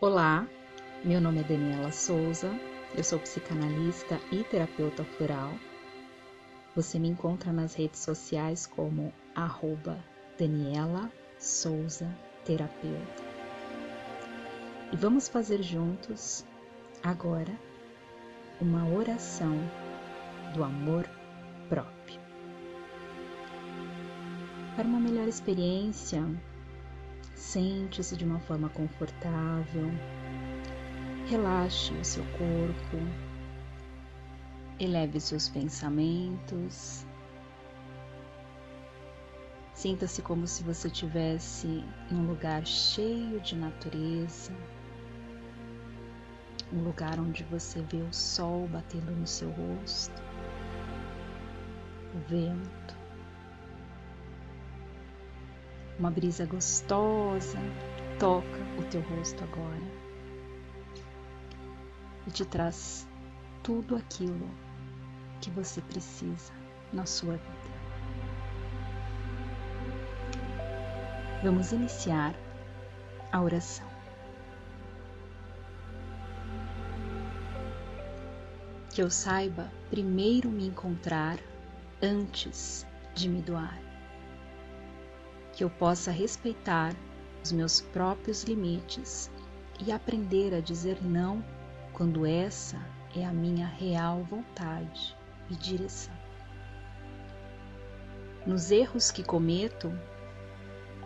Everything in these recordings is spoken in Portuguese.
Olá, meu nome é Daniela Souza, eu sou psicanalista e terapeuta floral. Você me encontra nas redes sociais como arroba Daniela Souza Terapeuta. E vamos fazer juntos, agora, uma oração do amor próprio. Para uma melhor experiência, Sente-se de uma forma confortável. Relaxe o seu corpo. Eleve seus pensamentos. Sinta-se como se você estivesse num lugar cheio de natureza, um lugar onde você vê o sol batendo no seu rosto, o vento, uma brisa gostosa toca o teu rosto agora e te traz tudo aquilo que você precisa na sua vida. Vamos iniciar a oração. Que eu saiba primeiro me encontrar antes de me doar que eu possa respeitar os meus próprios limites e aprender a dizer não quando essa é a minha real vontade e direção. Nos erros que cometo,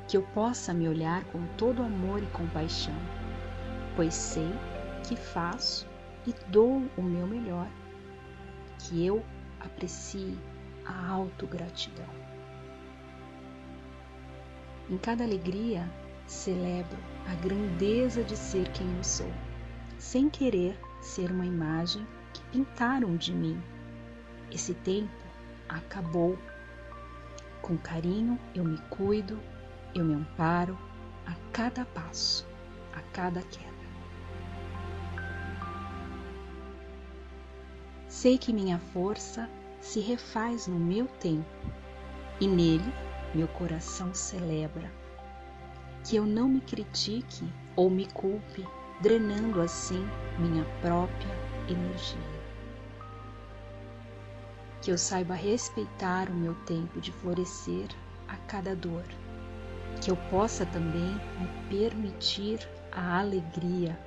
que eu possa me olhar com todo amor e compaixão, pois sei que faço e dou o meu melhor, que eu aprecie a autogratidão. Em cada alegria, celebro a grandeza de ser quem eu sou, sem querer ser uma imagem que pintaram de mim. Esse tempo acabou. Com carinho eu me cuido, eu me amparo a cada passo, a cada queda. Sei que minha força se refaz no meu tempo e nele meu coração celebra. Que eu não me critique ou me culpe, drenando assim minha própria energia. Que eu saiba respeitar o meu tempo de florescer a cada dor. Que eu possa também me permitir a alegria.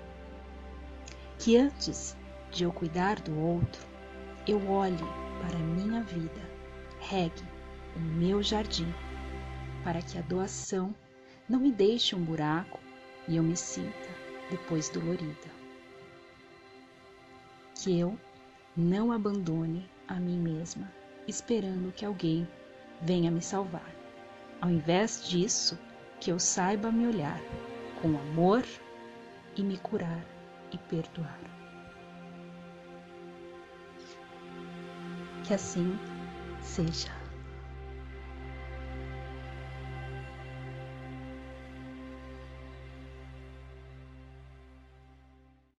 Que antes de eu cuidar do outro, eu olhe para a minha vida, regue o meu jardim para que a doação não me deixe um buraco e eu me sinta depois dolorida. Que eu não abandone a mim mesma esperando que alguém venha me salvar. Ao invés disso, que eu saiba me olhar com amor e me curar e perdoar. Que assim seja.